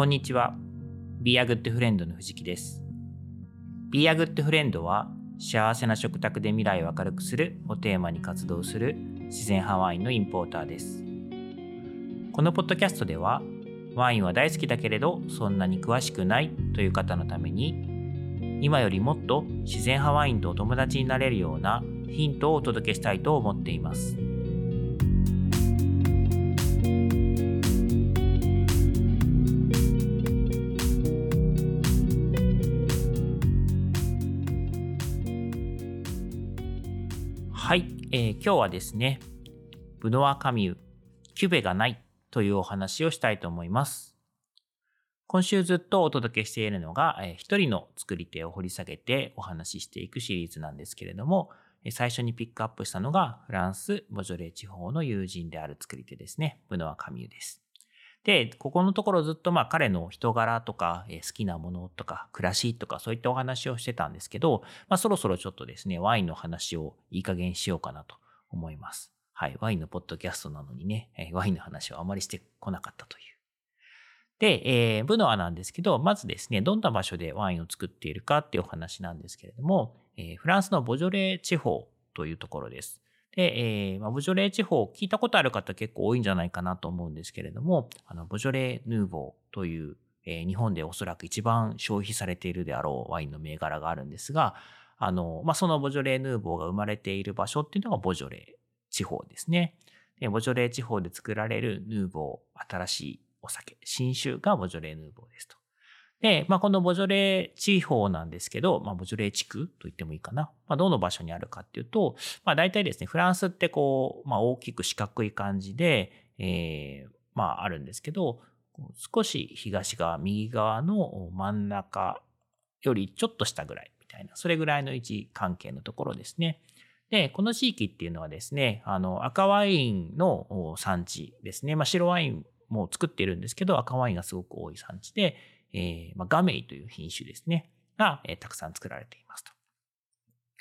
こんにちは。Be a Good Friend の藤木です。Be a Good Friend は幸せな食卓で未来を明るくするをテーマに活動する自然派ワインのインポーターです。このポッドキャストではワインは大好きだけれどそんなに詳しくないという方のために今よりもっと自然派ワインとお友達になれるようなヒントをお届けしたいと思っています。えー今日はですね、ブノワカミュ、キュベがないというお話をしたいと思います。今週ずっとお届けしているのが、えー一人の作り手を掘り下げてお話ししていくシリーズなんですけれども、最初にピックアップしたのがフランス・ボジョレー地方の友人である作り手ですね、ブノワカミューです。で、ここのところずっとまあ彼の人柄とか、えー好きなものとか、暮らしとかそういったお話をしてたんですけど、まあそろそろちょっとですね、ワインの話をいい加減しようかなと思います。はい。ワインのポッドキャストなのにね、えーワインの話をあまりしてこなかったという。で、えーブノアなんですけど、まずですね、どんな場所でワインを作っているかっていうお話なんですけれども、えーフランスのボジョレー地方というところです。で、えーまあ、ボジョレー地方、聞いたことある方結構多いんじゃないかなと思うんですけれども、あの、ボジョレーヌーボーという、えー日本でおそらく一番消費されているであろうワインの銘柄があるんですが、あの、まあ、そのボジョレーヌーボーが生まれている場所っていうのがボジョレー地方ですね。でボジョレー地方で作られるヌーボー、新しいお酒、新酒がボジョレーヌーボーですと。で、まあ、このボジョレー地方なんですけど、まあ、ボジョレー地区と言ってもいいかな。まあ、どの場所にあるかっていうと、まあ、大体ですね、フランスってこう、まあ、大きく四角い感じで、えーまあ、あるんですけど、少し東側、右側の真ん中よりちょっと下ぐらいみたいな、それぐらいの位置関係のところですね。で、この地域っていうのはですね、あの、赤ワインの産地ですね。まあ、白ワインも作っているんですけど、赤ワインがすごく多い産地で、えーまあ、ガメイという品種ですね、が、えーたくさん作られていますと。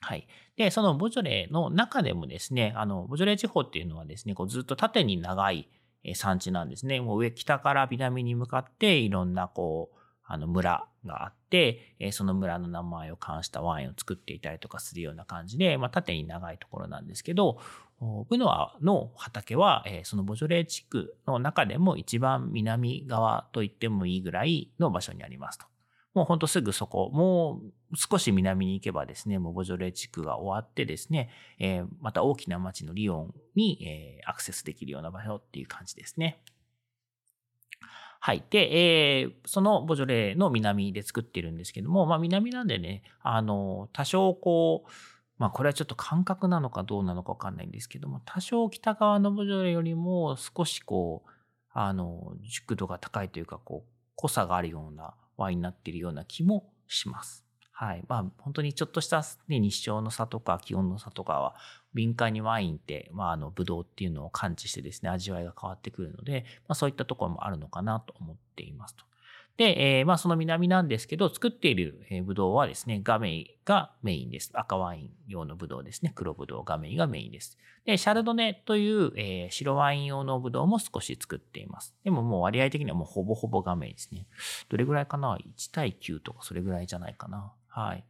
はい。で、そのボジョレーの中でもですね、あの、ボジョレー地方っていうのはですね、こうずっと縦に長い産地なんですね。もう上、北から南に向かっていろんなこう、あの村があって、えその村の名前を冠したワインを作っていたりとかするような感じで、まあ、縦に長いところなんですけど、ブノアの畑は、えーそのボジョレー地区の中でも一番南側と言ってもいいぐらいの場所にありますと。もうほんとすぐそこ、もう少し南に行けばですね、もうボジョレー地区が終わってですね、えーまた大きな町のリヨンに、えーアクセスできるような場所っていう感じですね。はい。で、えーそのボジョレーの南で作ってるんですけども、まあ南なんでね、あの、多少こう、まあこれはちょっと感覚なのかどうなのかわかんないんですけども、多少北側のボジョレよりも少しこう、あの、熟度が高いというか、こう、濃さがあるようなワインになっているような気もします。はい。まあ本当にちょっとした、ね、日照の差とか気温の差とかは敏感にワインって、まああの、ブドウっていうのを感知してですね、味わいが変わってくるので、まあそういったところもあるのかなと思っていますと。で、えーまあその南なんですけど、作っているブドウはですね、ガメイがメインです。赤ワイン用のブドウですね。黒ブドウ、ガメイがメインです。で、シャルドネという、えー白ワイン用のブドウも少し作っています。でももう割合的にはもうほぼほぼガメイですね。どれぐらいかな ?1 対9とかそれぐらいじゃないかな。はい。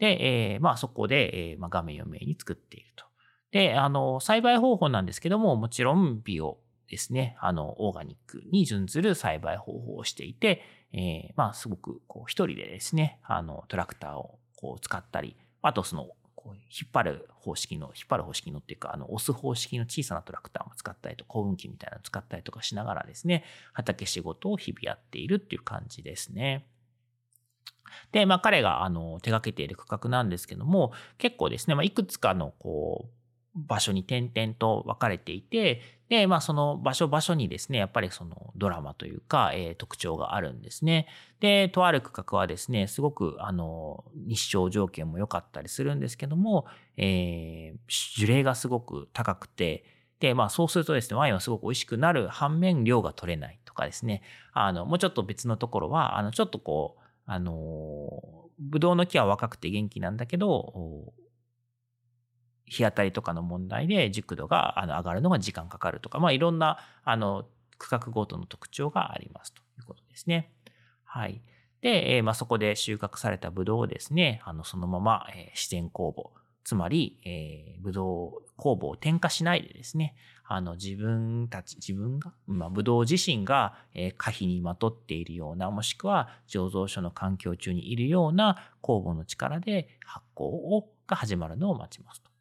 で、えーまあそこで、えーまあ、ガメイをメインに作っていると。で、あの、栽培方法なんですけども、もちろんビオですね。あの、オーガニックに準ずる栽培方法をしていて、えーまあ、すごく、こう、一人でですね、あの、トラクターをこう使ったり、あとその、こう引っ張る方式の、引っ張る方式のっていうか、あの、押す方式の小さなトラクターも使ったりと、耕運機みたいなのを使ったりとかしながらですね、畑仕事を日々やっているっていう感じですね。で、まあ彼があの手掛けている区画なんですけども、結構ですね、まあいくつかのこう、場所に点々と分かれていて、で、まあその場所場所にですね、やっぱりそのドラマというか、えー特徴があるんですね。で、とある区画はですね、すごくあの、日照条件も良かったりするんですけども、えー樹齢がすごく高くて、で、まあそうするとですね、ワインはすごく美味しくなる反面量が取れないとかですね、あの、もうちょっと別のところは、あの、ちょっとこう、あの、ブドウの木は若くて元気なんだけど、日当たりとかの問題で熟度があの上がるのが時間かかるとか、まあいろんな、あの、区画ごとの特徴がありますと。いうことですね。はい。で、え、まあ、そこで収穫されたブドウをですね、あの、そのまま、え、自然酵母、つまり、えー、ブドウ酵母を添加しないでですね、あの、自分たち、自分が、まあ、ブドウ自身が、えー、可否にまとっているような、もしくは醸造所の環境中にいるような酵母の力で発酵を、が始まるのを待ちますと。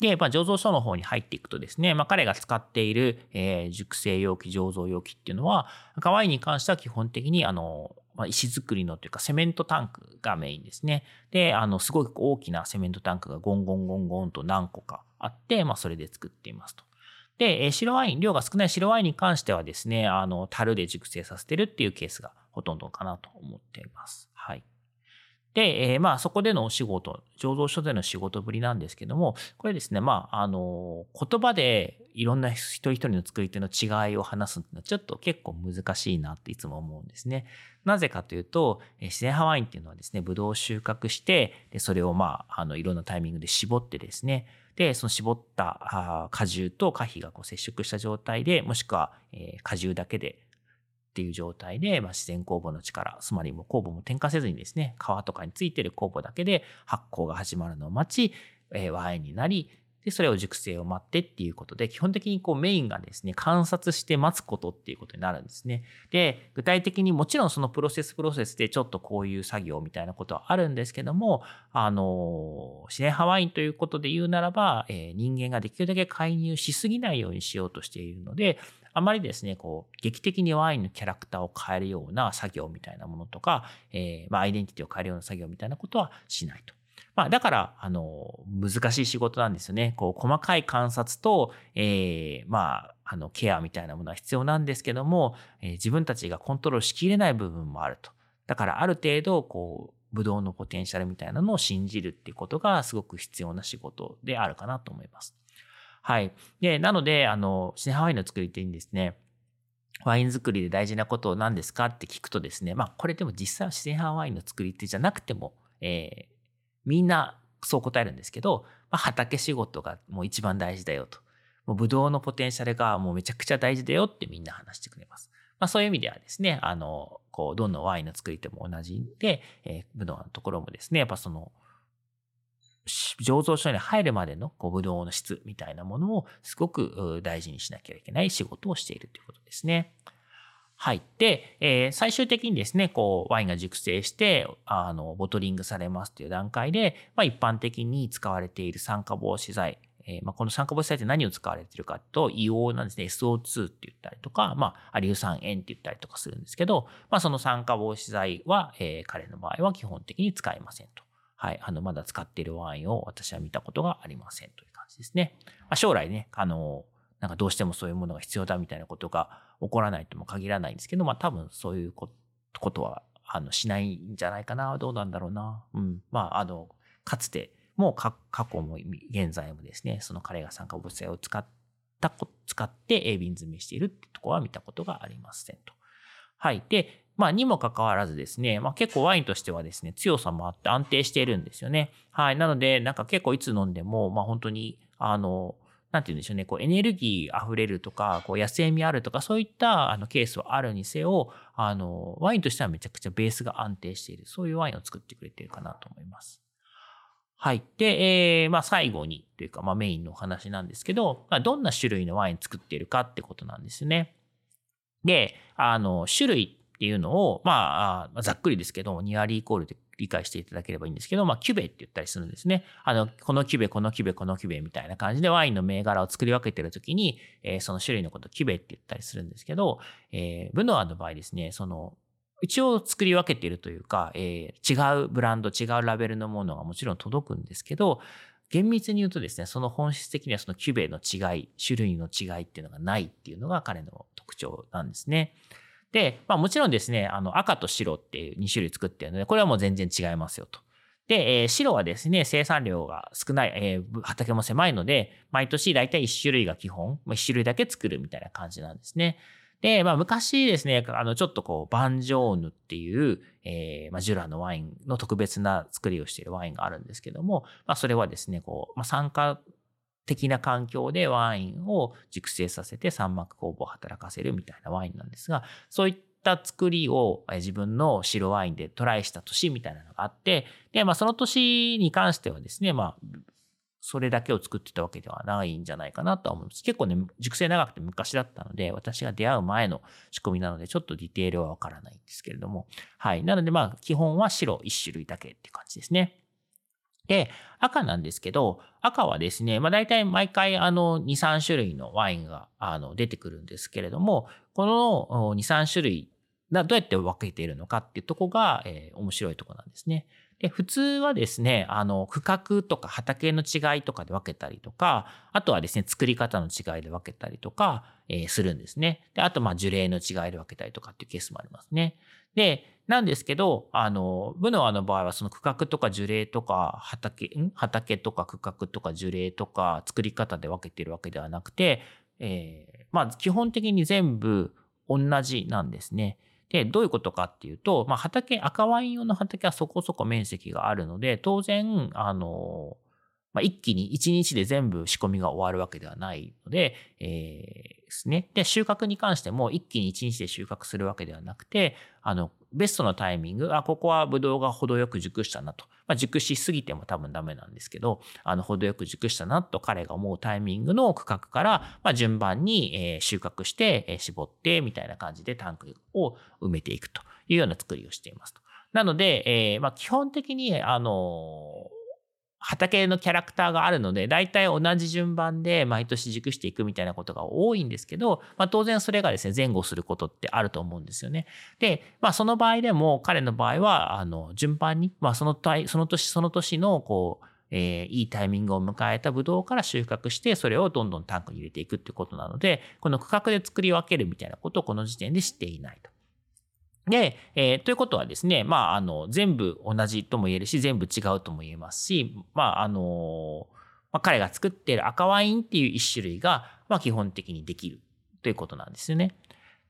で、まあ、醸造所の方に入っていくとですね、まあ、彼が使っている、えー、熟成容器、醸造容器っていうのは、赤ワインに関しては基本的に、あの、まあ、石造りのというかセメントタンクがメインですね。で、あの、すごく大きなセメントタンクがゴンゴンゴンゴンと何個かあって、まあ、それで作っていますと。で、え白ワイン、量が少ない白ワインに関してはですね、あの、樽で熟成させてるっていうケースがほとんどかなと思っています。で、えー、まあそこでのお仕事、醸造所での仕事ぶりなんですけども、これですね、まあ、あの、言葉でいろんな一人一人の作り手の違いを話すのはちょっと結構難しいなっていつも思うんですね。なぜかというと、自然派ワインっていうのはですね、ブドウを収穫して、でそれをまあ、あの、いろんなタイミングで絞ってですね、で、その絞った果汁と果皮がこう接触した状態で、もしくは、えー、果汁だけでっていう状態で、まあ、自然酵母の力、つまりもう酵母も添加せずにですね、皮とかについてる酵母だけで発酵が始まるのを待ち、えー、ワインになり、で、それを熟成を待ってっていうことで、基本的にこうメインがですね、観察して待つことっていうことになるんですね。で、具体的にもちろんそのプロセスプロセスでちょっとこういう作業みたいなことはあるんですけども、あの、自然派ワインということで言うならば、えー、人間ができるだけ介入しすぎないようにしようとしているので、あまりですね、こう、劇的にワインのキャラクターを変えるような作業みたいなものとか、えー、まあ、アイデンティティを変えるような作業みたいなことはしないと。まあ、だから、あの、難しい仕事なんですよね。こう、細かい観察と、えー、まあ、あの、ケアみたいなものは必要なんですけども、えー、自分たちがコントロールしきれない部分もあると。だから、ある程度、こう、ブドウのポテンシャルみたいなのを信じるっていうことがすごく必要な仕事であるかなと思います。はい。で、なので、あの、シネハワイの作り手にですね、ワイン作りで大事なことを何ですかって聞くとですね、まあ、これでも実際は自然派ワインの作り手じゃなくても、えー、みんなそう答えるんですけど、まあ、畑仕事がもう一番大事だよと。もうブドウのポテンシャルがもうめちゃくちゃ大事だよってみんな話してくれます。まあ、そういう意味ではですね、あの、こう、どんどんワインの作り手も同じで、えー、ブドウのところもですね、やっぱその、醸造所に入るまでのこうブドウの質みたいなものをすごく大事にしなきゃいけない仕事をしているということですね。はい。で、えー、最終的にですね、こう、ワインが熟成して、あの、ボトリングされますという段階で、まあ、一般的に使われている酸化防止剤、えー、まあ、この酸化防止剤って何を使われているかと、硫黄なんですね、SO2 って言ったりとか、まあ、アリウ酸塩って言ったりとかするんですけど、まあ、その酸化防止剤は、えー、彼の場合は基本的に使いませんと。はい。あの、まだ使っているワインを私は見たことがありませんという感じですね。まあ、将来ね、あの、なんかどうしてもそういうものが必要だみたいなことが起こらないとも限らないんですけど、まあ多分そういうことは、あの、しないんじゃないかな。どうなんだろうな。うん。まあ、あの、かつて、もう過去も現在もですね、その彼が酸化物性を使った、使って鋭瓶詰めしているってところは見たことがありませんと。はい。で、まあ、にもかかわらずですね、まあ結構ワインとしてはですね、強さもあって安定しているんですよね。はい。なので、なんか結構いつ飲んでも、まあ本当に、あの、なんて言うんでしょうね、こうエネルギー溢れるとか、こう野生味あるとか、そういったあのケースはあるにせよ、あの、ワインとしてはめちゃくちゃベースが安定している、そういうワインを作ってくれているかなと思います。はい。で、えー、まあ最後にというか、まあメインのお話なんですけど、まあ、どんな種類のワイン作っているかってことなんですね。で、あの、種類っていうのを、まあ、ざっくりですけど、ニアリーイコールで理解していただければいいんですけど、まあ、キュベって言ったりするんですね。あの、このキュベ、このキュベ、このキュベみたいな感じでワインの銘柄を作り分けてるときに、えー、その種類のことをキュベって言ったりするんですけど、えー、ブノアの場合ですね、その、一応作り分けているというか、えー、違うブランド、違うラベルのものがもちろん届くんですけど、厳密に言うとですね、その本質的にはそのキュベの違い、種類の違いっていうのがないっていうのが彼の特徴なんですね。で、まあもちろんですね、あの赤と白っていう2種類作ってるので、これはもう全然違いますよと。で、えー、白はですね、生産量が少ない、えー、畑も狭いので、毎年だいたい1種類が基本、1種類だけ作るみたいな感じなんですね。で、まあ昔ですね、あのちょっとこう、バンジョーヌっていう、えー、まあジュラのワインの特別な作りをしているワインがあるんですけども、まあそれはですね、こう、まあ酸化的な環境でワインを熟成させて三膜酵母を働かせるみたいなワインなんですが、そういった作りを自分の白ワインでトライした年みたいなのがあって、で、まあその年に関してはですね、まあそれだけを作ってたわけではないんじゃないかなとは思います。結構ね、熟成長くて昔だったので、私が出会う前の仕込みなので、ちょっとディテールはわからないんですけれども。はい。なので、まあ、基本は白1種類だけっていう感じですね。で、赤なんですけど、赤はですね、まあ大体毎回あの2、3種類のワインがあの出てくるんですけれども、この2、3種類、どうやって分けているのかっていうとこが、えー、面白いとこなんですね。で、普通はですね、あの、区画とか畑の違いとかで分けたりとか、あとはですね、作り方の違いで分けたりとか、えー、するんですね。で、あと、まあ、樹齢の違いで分けたりとかっていうケースもありますね。で、なんですけど、あの、ブノアの場合はその区画とか樹齢とか畑、畑とか区画とか樹齢とか作り方で分けてるわけではなくて、えー、まあ基本的に全部同じなんですね。で、どういうことかっていうと、まあ畑、赤ワイン用の畑はそこそこ面積があるので、当然、あの、まあ、一気に一日で全部仕込みが終わるわけではないので、えー、ですね。で、収穫に関しても一気に一日で収穫するわけではなくて、あの、ベストのタイミング、あ、ここはブドウが程よく熟したなと。まあ、熟しすぎても多分ダメなんですけど、あの、程よく熟したなと彼が思うタイミングの区画から、まあ、順番に、え、収穫して、え、絞って、みたいな感じでタンクを埋めていくというような作りをしていますと。なので、えー、まあ、基本的に、あの畑のキャラクターがあるので、大体同じ順番で毎年熟していくみたいなことが多いんですけど、まあ、当然それがですね、前後することってあると思うんですよね。で、まあその場合でも、彼の場合は、あの、順番に、まあそのその年その年の、こう、えー、いいタイミングを迎えたブドウから収穫して、それをどんどんタンクに入れていくってことなので、この区画で作り分けるみたいなことをこの時点で知っていないと。で、えー、ということはですね、まあ、あの、全部同じとも言えるし、全部違うとも言えますし、まあ、あの、まあ、彼が作っている赤ワインっていう一種類が、まあ、基本的にできるということなんですよね。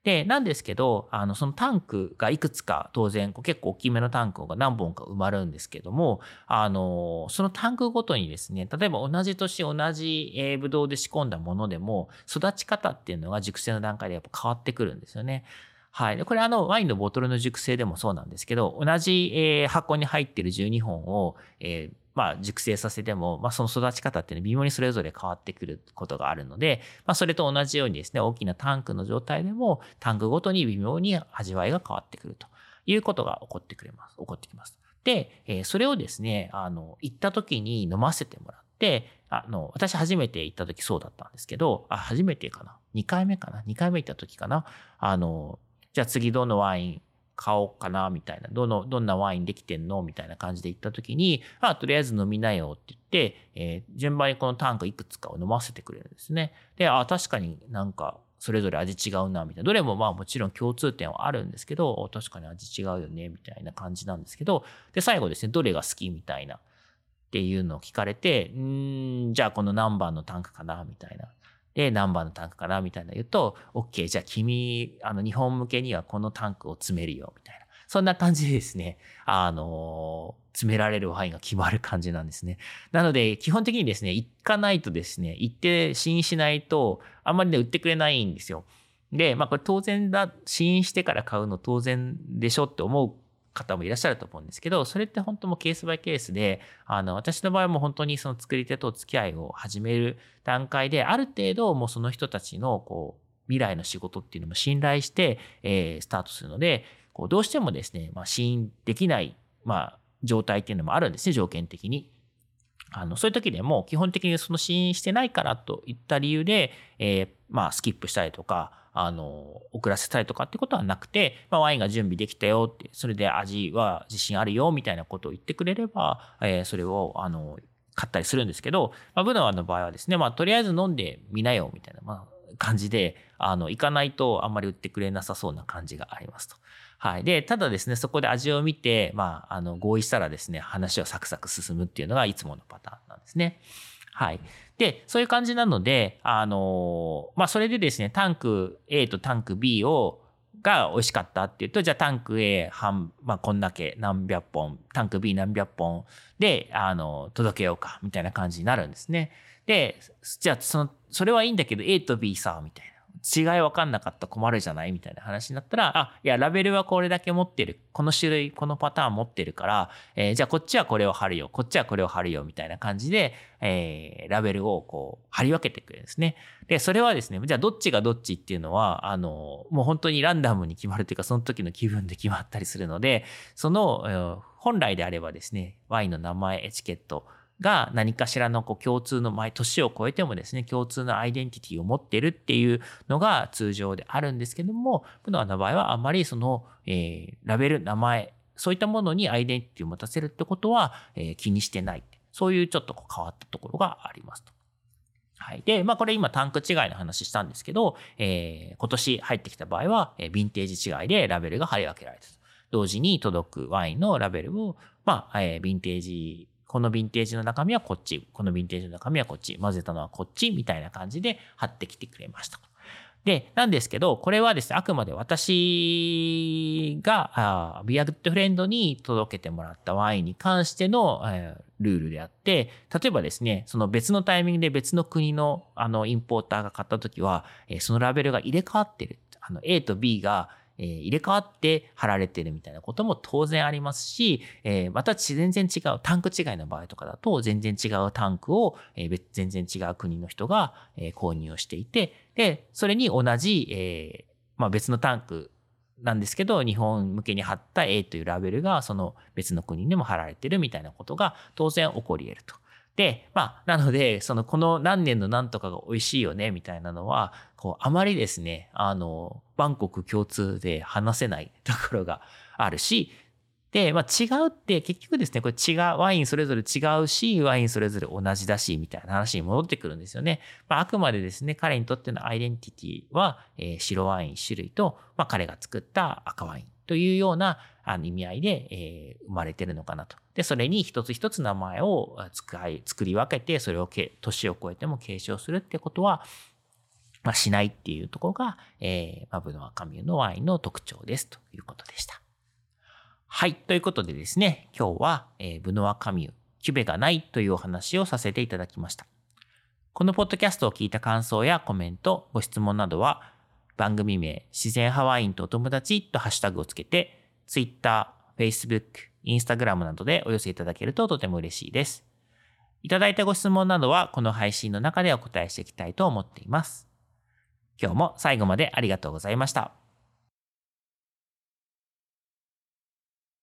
で、なんですけど、あの、そのタンクがいくつか、当然、結構大きめのタンクが何本か埋まるんですけども、あの、そのタンクごとにですね、例えば同じ年同じ、えー、ブドウで仕込んだものでも、育ち方っていうのが熟成の段階でやっぱ変わってくるんですよね。はい。これあの、ワインのボトルの熟成でもそうなんですけど、同じ、えー、箱に入っている12本を、えー、まあ、熟成させても、まあ、その育ち方っていうのは微妙にそれぞれ変わってくることがあるので、まあ、それと同じようにですね、大きなタンクの状態でも、タンクごとに微妙に味わいが変わってくるということが起こってくれます。起こってきます。で、えー、それをですね、あの、行った時に飲ませてもらって、あの、私初めて行った時そうだったんですけど、あ、初めてかな ?2 回目かな ?2 回目行った時かな？あの、じゃあ次どのワイン買おうかなみたいな、どの、どんなワインできてんの？みたいな感じで言った時に、あ、とりあえず飲みなよって言って、えー、順番にこのタンクいくつかを飲ませてくれるんですね。で、あ、確かになんか、それぞれ味違うな、みたいな。どれもまあもちろん共通点はあるんですけど、確かに味違うよね、みたいな感じなんですけど、で、最後ですね、どれが好きみたいなっていうのを聞かれて、んじゃあこの何番のタンクかな、みたいな。で、何番のタンクかなみたいな言うと、OK、じゃあ君、あの、日本向けにはこのタンクを詰めるよ、みたいな。そんな感じでですね、あの詰められるワインが決まる感じなんですね。なので、基本的にですね、行かないとですね、行って試飲しないと、あんまりね、売ってくれないんですよ。で、まあこれ当然だ、試飲してから買うの当然でしょって思う方もいらっしゃると思うんですけど、それって本当もケースバイケースで、あの、私の場合も本当にその作り手と付き合いを始める段階で、ある程度もうその人たちの、こう、未来の仕事っていうのも信頼して、えー、スタートするので、こう、どうしてもですね、まあ、試飲できない、まあ、状態っていうのもあるんですね、条件的に。あの、そういう時でも基本的にその試飲してないからといった理由で、えー、まあ、スキップしたりとか、あの、遅らせたりとかってことはなくて、まあ、ワインが準備できたよって、それで味は自信あるよみたいなことを言ってくれれば、えー、それを、あの、買ったりするんですけど、まあ、ブナワの場合はですね、まあ、とりあえず飲んでみなよみたいな、まあ、感じで、あの、行かないとあんまり売ってくれなさそうな感じがありますと。はい。で、ただですね、そこで味を見て、まあ、あの、合意したらですね、話をサクサク進むっていうのがいつものパターンなんですね。はい。で、そういう感じなので、あの、まあ、それでですね、タンク A とタンク B をが美味しかったっていうと、じゃあタンク A 半、まあこんだけ何百本、タンク B 何百本で、あの、届けようか、みたいな感じになるんですね。で、じゃあその、それはいいんだけど A と B さ、みたいな。違い分かんなかった困るじゃない？みたいな話になったら、あ、いや、ラベルはこれだけ持ってる。この種類、このパターン持ってるから、えー、じゃあこっちはこれを貼るよ。こっちはこれを貼るよ。みたいな感じで、えー、ラベルをこう、貼り分けてくるんですね。で、それはですね、じゃあどっちがどっちっていうのは、あの、もう本当にランダムに決まるというか、その時の気分で決まったりするので、その、本来であればですね、ワインの名前、エチケット、が何かしらのこう共通の毎年を超えてもですね共通のアイデンティティを持ってるっていうのが通常であるんですけどもプノアの場合はあまりその、えー、ラベル名前そういったものにアイデンティティを持たせるってことは、えー、気にしてないそういうちょっとこう変わったところがありますと。はい。で、まあこれ今タンク違いの話したんですけど、えー、今年入ってきた場合は、えー、ヴィンテージ違いでラベルが貼り分けられたと。同時に届くワインのラベルを、まあ、えー、ヴィンテージこのヴィンテージの中身はこっち、このヴィンテージの中身はこっち、混ぜたのはこっち、みたいな感じで貼ってきてくれました。で、なんですけど、これはですね、あくまで私が、ビアグッドフレンドに届けてもらったワインに関しての、えー、ルールであって、例えばですね、その別のタイミングで別の国のあのインポーターが買った時は、えー、そのラベルが入れ替わってる。あの A と B がえ、入れ替わって貼られてるみたいなことも当然ありますし、え、また全然違う、タンク違いの場合とかだと、全然違うタンクを、えー、全然違う国の人が、え、購入をしていて、で、それに同じ、えまあ、別のタンクなんですけど、日本向けに貼った A というラベルがその別の国でも貼られてるみたいなことが当然起こり得ると。で、まあ、なので、その、この何年の何とかが美味しいよね、みたいなのは、こう、あまりですね、あの、万国共通で話せないところがあるし、で、まあ、違うって結局ですね、これ違う、ワインそれぞれ違うし、ワインそれぞれ同じだし、みたいな話に戻ってくるんですよね。まあ、あくまでですね、彼にとってのアイデンティティは、えー、白ワイン種類と、まあ、彼が作った赤ワインというようなあの意味合いで、えー、生まれてるのかなと。で、それに一つ一つ名前を使い、作り分けて、それをけ年を超えても継承するってことは、まあ、しないっていうところが、えー、まあ、ブノワカミューのワインの特徴ですということでした。はい。ということでですね、今日は、えー、ブノワカミュ、キュベがないというお話をさせていただきました。このポッドキャストを聞いた感想やコメント、ご質問などは、番組名、自然ハワインとお友達とハッシュタグをつけて、Twitter、Facebook、Instagram などでお寄せいただけるととても嬉しいです。いただいたご質問などはこの配信の中でお答えしていきたいと思っています。今日も最後までありがとうございました。